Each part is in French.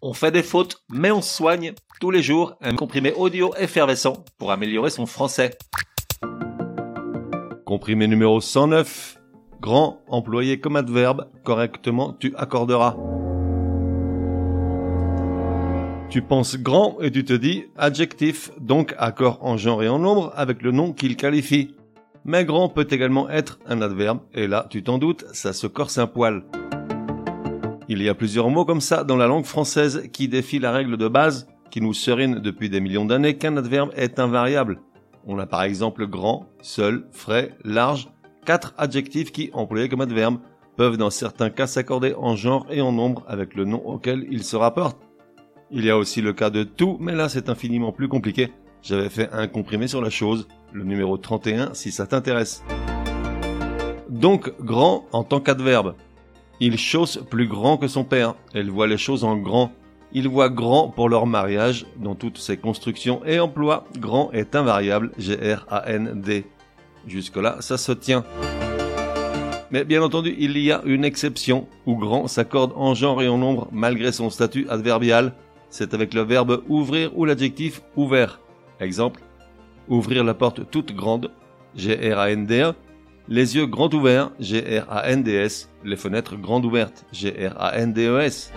On fait des fautes, mais on soigne tous les jours un comprimé audio effervescent pour améliorer son français. Comprimé numéro 109. Grand, employé comme adverbe, correctement tu accorderas. Tu penses grand et tu te dis adjectif, donc accord en genre et en nombre avec le nom qu'il qualifie. Mais grand peut également être un adverbe, et là, tu t'en doutes, ça se corse un poil. Il y a plusieurs mots comme ça dans la langue française qui défient la règle de base qui nous serine depuis des millions d'années qu'un adverbe est invariable. On a par exemple grand, seul, frais, large, quatre adjectifs qui, employés comme adverbe, peuvent dans certains cas s'accorder en genre et en nombre avec le nom auquel ils se rapportent. Il y a aussi le cas de tout, mais là c'est infiniment plus compliqué. J'avais fait un comprimé sur la chose, le numéro 31 si ça t'intéresse. Donc grand en tant qu'adverbe. Il chausse plus grand que son père. Elle voit les choses en grand. Il voit grand pour leur mariage dans toutes ses constructions et emplois. Grand est invariable. G-R-A-N-D. Jusque-là, ça se tient. Mais bien entendu, il y a une exception où grand s'accorde en genre et en nombre malgré son statut adverbial. C'est avec le verbe ouvrir ou l'adjectif ouvert. Exemple, ouvrir la porte toute grande, G-R-A-N-D-E, les yeux grands ouverts, G-R-A-N-D-S. Les fenêtres grandes ouvertes, G-R-A-N-D-E-S.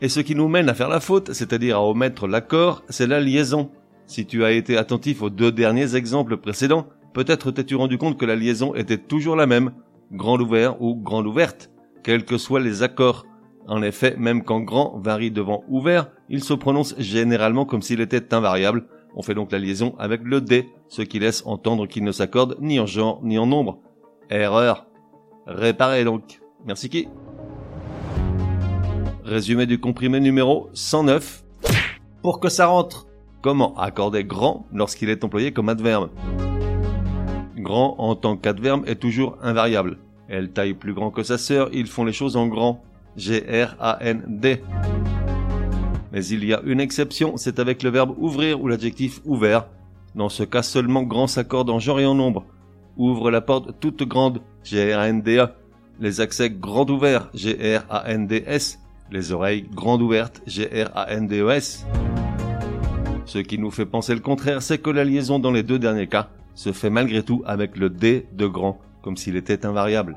Et ce qui nous mène à faire la faute, c'est-à-dire à omettre l'accord, c'est la liaison. Si tu as été attentif aux deux derniers exemples précédents, peut-être t'es-tu rendu compte que la liaison était toujours la même, grande ouvert ou grande ouverte, quels que soient les accords. En effet, même quand grand varie devant ouvert, il se prononce généralement comme s'il était invariable, on fait donc la liaison avec le D, ce qui laisse entendre qu'il ne s'accorde ni en genre ni en nombre. Erreur. Réparez donc. Merci qui Résumé du comprimé numéro 109. Pour que ça rentre. Comment accorder grand lorsqu'il est employé comme adverbe? Grand en tant qu'adverbe est toujours invariable. Elle taille plus grand que sa sœur, ils font les choses en grand. G-R-A-N-D. Mais il y a une exception, c'est avec le verbe ouvrir ou l'adjectif ouvert. Dans ce cas seulement grand s'accorde en genre et en nombre. Ouvre la porte toute grande, G-R-A-N-D-A. Les accès grand ouverts, G-R-A-N-D-S. Les oreilles grandes ouvertes, G-R-A-N-D-E-S. Ce qui nous fait penser le contraire, c'est que la liaison dans les deux derniers cas se fait malgré tout avec le D de grand, comme s'il était invariable.